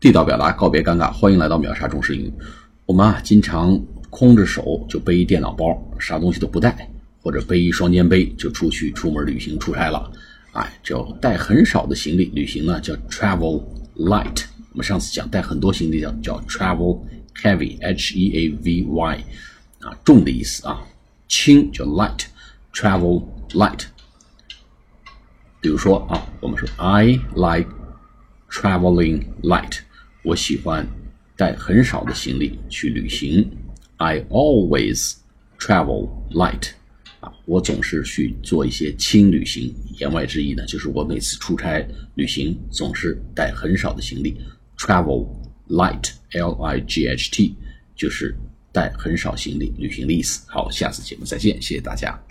地道表达，告别尴尬，欢迎来到秒杀中式英语。我们啊，经常空着手就背一电脑包，啥东西都不带，或者背一双肩背就出去出门旅行出差了。哎，叫带很少的行李旅行呢，叫 travel light。我们上次讲带很多行李叫叫 travel heavy，h e a v y，啊，重的意思啊。轻叫 light，travel light。比如说啊，我们说 I like traveling light。我喜欢带很少的行李去旅行。I always travel light。啊，我总是去做一些轻旅行。言外之意呢，就是我每次出差旅行总是带很少的行李。Travel light，L I G H T，就是带很少行李旅行的意思。好，下次节目再见，谢谢大家。